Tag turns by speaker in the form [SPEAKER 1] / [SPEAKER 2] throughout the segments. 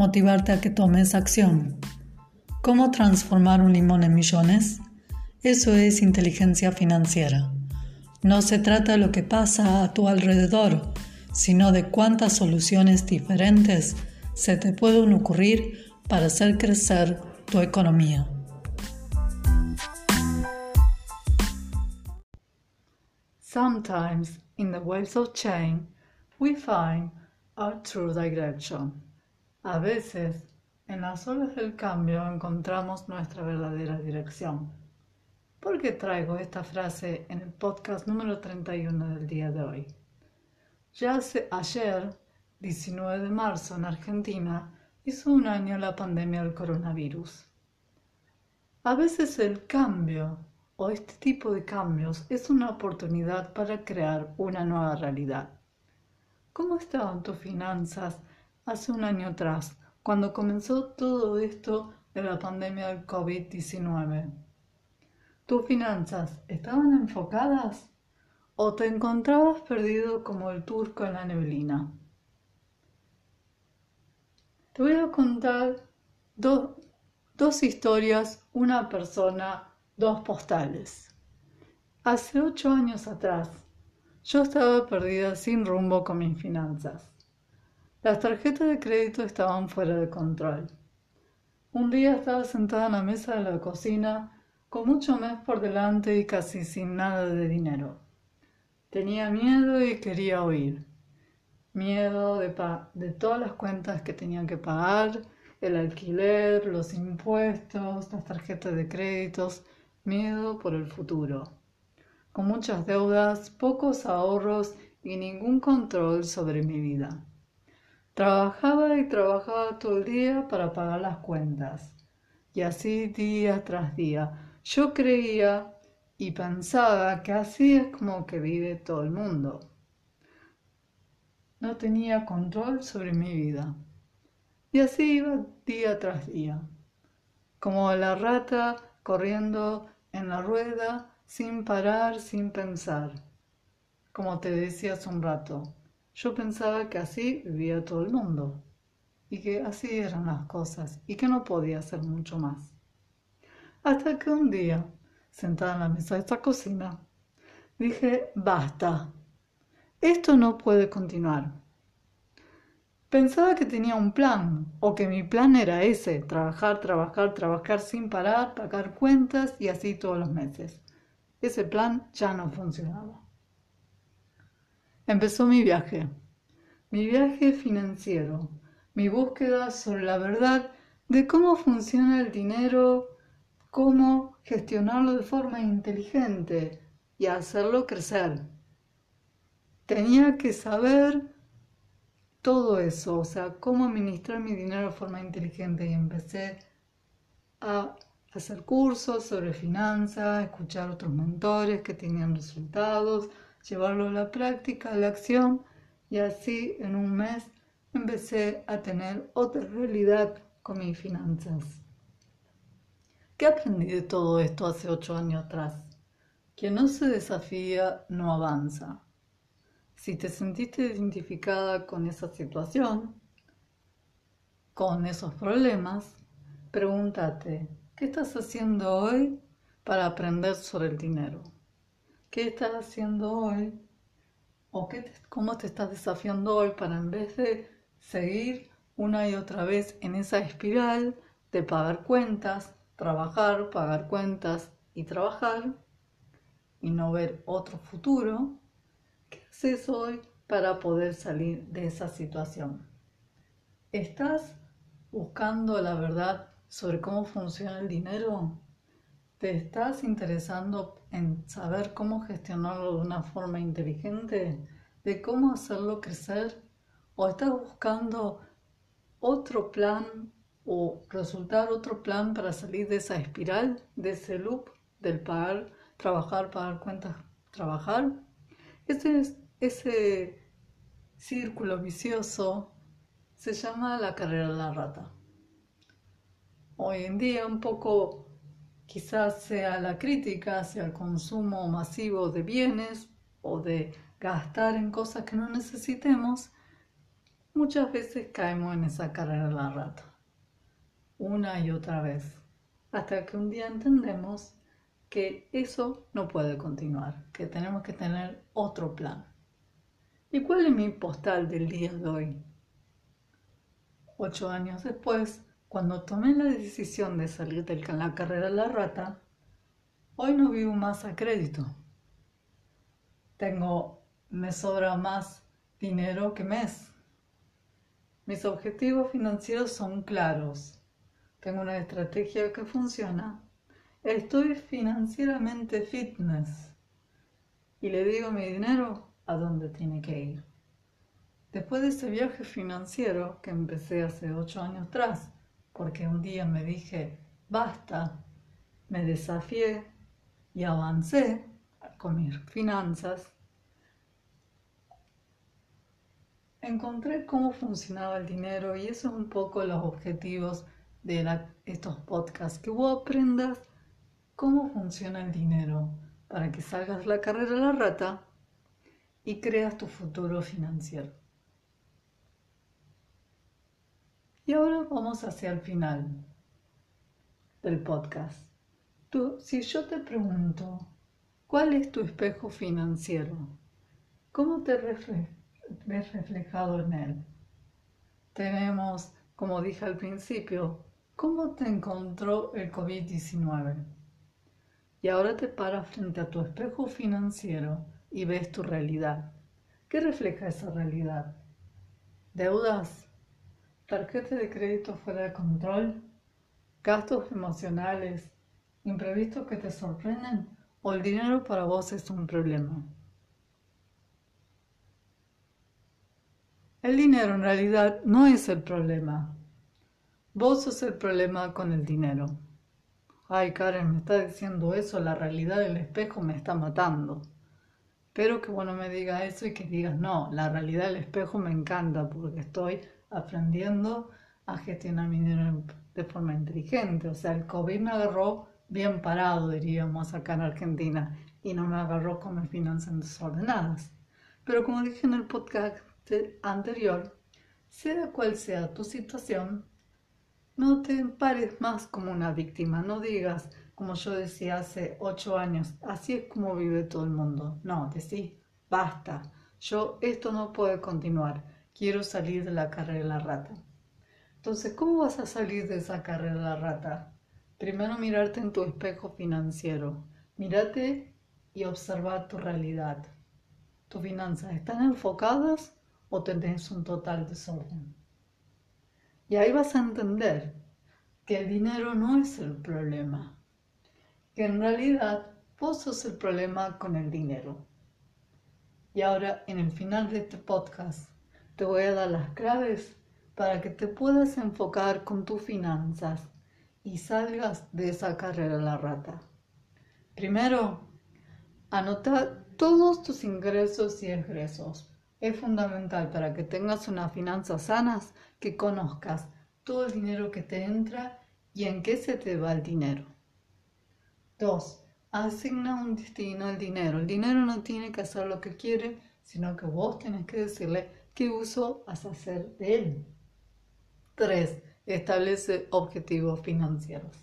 [SPEAKER 1] motivarte a que tomes acción. ¿Cómo transformar un limón en millones? Eso es inteligencia financiera. No se trata de lo que pasa a tu alrededor, sino de cuántas soluciones diferentes se te pueden ocurrir para hacer crecer tu economía. Sometimes in the waves of change we find our true direction. A veces, en las olas del cambio encontramos nuestra verdadera dirección. ¿Por qué traigo esta frase en el podcast número 31 del día de hoy? Ya hace ayer, 19 de marzo, en Argentina, hizo un año la pandemia del coronavirus. A veces el cambio o este tipo de cambios es una oportunidad para crear una nueva realidad. ¿Cómo estaban tus finanzas hace un año atrás, cuando comenzó todo esto de la pandemia del COVID-19. ¿Tus finanzas estaban enfocadas o te encontrabas perdido como el turco en la neblina? Te voy a contar dos historias, una persona, dos postales. Hace ocho años atrás, yo estaba perdida sin rumbo con mis finanzas. Las tarjetas de crédito estaban fuera de control. Un día estaba sentada en la mesa de la cocina con mucho mes por delante y casi sin nada de dinero. Tenía miedo y quería huir. Miedo de, de todas las cuentas que tenía que pagar, el alquiler, los impuestos, las tarjetas de créditos, miedo por el futuro. Con muchas deudas, pocos ahorros y ningún control sobre mi vida. Trabajaba y trabajaba todo el día para pagar las cuentas. Y así día tras día. Yo creía y pensaba que así es como que vive todo el mundo. No tenía control sobre mi vida. Y así iba día tras día, como la rata corriendo en la rueda sin parar, sin pensar. Como te decía hace un rato, yo pensaba que así vivía todo el mundo y que así eran las cosas y que no podía hacer mucho más. Hasta que un día, sentada en la mesa de esta cocina, dije, basta, esto no puede continuar. Pensaba que tenía un plan, o que mi plan era ese, trabajar, trabajar, trabajar sin parar, pagar cuentas y así todos los meses. Ese plan ya no funcionaba. Empezó mi viaje, mi viaje financiero, mi búsqueda sobre la verdad de cómo funciona el dinero, cómo gestionarlo de forma inteligente y hacerlo crecer. Tenía que saber todo eso, o sea, cómo administrar mi dinero de forma inteligente. Y empecé a hacer cursos sobre finanzas, escuchar otros mentores que tenían resultados, llevarlo a la práctica, a la acción y así en un mes empecé a tener otra realidad con mis finanzas. ¿Qué aprendí de todo esto hace ocho años atrás? Quien no se desafía no avanza. Si te sentiste identificada con esa situación, con esos problemas, pregúntate, ¿qué estás haciendo hoy para aprender sobre el dinero? ¿Qué estás haciendo hoy? ¿O qué cómo te estás desafiando hoy para en vez de seguir una y otra vez en esa espiral de pagar cuentas, trabajar, pagar cuentas y trabajar y no ver otro futuro? ¿Qué haces hoy para poder salir de esa situación? ¿Estás buscando la verdad sobre cómo funciona el dinero? ¿Te estás interesando en saber cómo gestionarlo de una forma inteligente? ¿De cómo hacerlo crecer? ¿O estás buscando otro plan o resultar otro plan para salir de esa espiral, de ese loop del pagar, trabajar, pagar cuentas, trabajar. Ese, ese círculo vicioso se llama la carrera de la rata. Hoy en día un poco quizás sea la crítica hacia el consumo masivo de bienes o de gastar en cosas que no necesitemos, muchas veces caemos en esa carrera de la rata una y otra vez, hasta que un día entendemos que eso no puede continuar, que tenemos que tener otro plan. ¿Y cuál es mi postal del día de hoy? Ocho años después, cuando tomé la decisión de salir de la carrera de la rata, hoy no vivo más a crédito. Tengo, me sobra más dinero que mes. Mis objetivos financieros son claros tengo una estrategia que funciona, estoy financieramente fitness y le digo mi dinero a dónde tiene que ir. Después de ese viaje financiero que empecé hace ocho años atrás, porque un día me dije, basta, me desafié y avancé con mis finanzas, encontré cómo funcionaba el dinero y eso es un poco los objetivos de estos podcasts, que vos aprendas cómo funciona el dinero para que salgas la carrera de la rata y creas tu futuro financiero. Y ahora vamos hacia el final del podcast. Tú, si yo te pregunto, ¿cuál es tu espejo financiero? ¿Cómo te ves reflejado en él? Tenemos, como dije al principio, ¿Cómo te encontró el COVID-19? Y ahora te paras frente a tu espejo financiero y ves tu realidad. ¿Qué refleja esa realidad? ¿Deudas? ¿Tarjeta de crédito fuera de control? ¿Gastos emocionales? ¿Imprevistos que te sorprenden? ¿O el dinero para vos es un problema? El dinero en realidad no es el problema. Vos sos el problema con el dinero. Ay, Karen, me está diciendo eso, la realidad del espejo me está matando. Espero que bueno me diga eso y que digas, no, la realidad del espejo me encanta porque estoy aprendiendo a gestionar mi dinero de forma inteligente. O sea, el COVID me agarró bien parado, diríamos acá en Argentina, y no me agarró con mis finanzas desordenadas. Pero como dije en el podcast anterior, sea cual sea tu situación, no te pares más como una víctima, no digas, como yo decía hace ocho años, así es como vive todo el mundo. No, decís, basta, yo esto no puede continuar, quiero salir de la carrera de la rata. Entonces, ¿cómo vas a salir de esa carrera de la rata? Primero mirarte en tu espejo financiero, mírate y observar tu realidad. ¿Tus finanzas están enfocadas o tenés un total desorden? Y ahí vas a entender que el dinero no es el problema, que en realidad vos sos el problema con el dinero. Y ahora, en el final de este podcast, te voy a dar las claves para que te puedas enfocar con tus finanzas y salgas de esa carrera la rata. Primero, anota todos tus ingresos y egresos. Es fundamental para que tengas unas finanzas sanas que conozcas todo el dinero que te entra y en qué se te va el dinero. 2. Asigna un destino al dinero. El dinero no tiene que hacer lo que quiere, sino que vos tenés que decirle qué uso vas a hacer de él. 3. Establece objetivos financieros.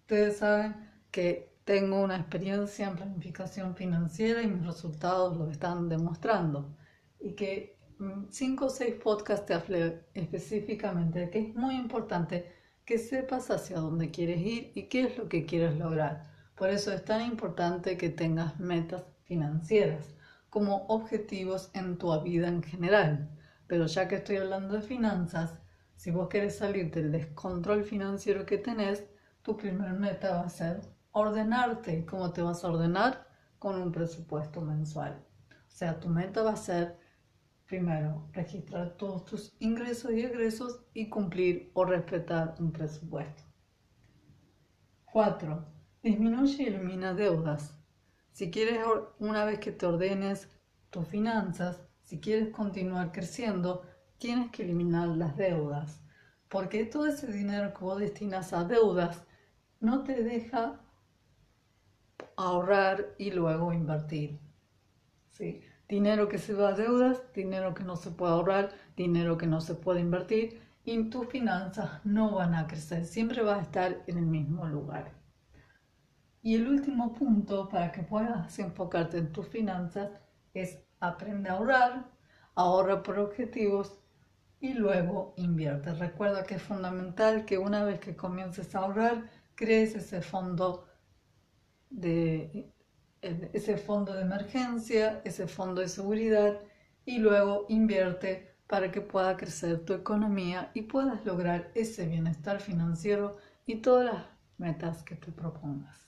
[SPEAKER 1] Ustedes saben que tengo una experiencia en planificación financiera y mis resultados lo están demostrando y que mm, cinco o seis podcasts te hablé específicamente de que es muy importante que sepas hacia dónde quieres ir y qué es lo que quieres lograr. Por eso es tan importante que tengas metas financieras como objetivos en tu vida en general. Pero ya que estoy hablando de finanzas, si vos querés salir del descontrol financiero que tenés, tu primer meta va a ser ordenarte. ¿Cómo te vas a ordenar? Con un presupuesto mensual. O sea, tu meta va a ser Primero, registrar todos tus ingresos y egresos y cumplir o respetar un presupuesto. 4. Disminuye y elimina deudas. Si quieres, una vez que te ordenes tus finanzas, si quieres continuar creciendo, tienes que eliminar las deudas. Porque todo ese dinero que vos destinas a deudas no te deja ahorrar y luego invertir. ¿Sí? Dinero que se va a deudas, dinero que no se puede ahorrar, dinero que no se puede invertir y tus finanzas no van a crecer, siempre va a estar en el mismo lugar. Y el último punto para que puedas enfocarte en tus finanzas es aprender a ahorrar, ahorra por objetivos y luego invierte. Recuerda que es fundamental que una vez que comiences a ahorrar, crees ese fondo de ese fondo de emergencia, ese fondo de seguridad y luego invierte para que pueda crecer tu economía y puedas lograr ese bienestar financiero y todas las metas que te propongas.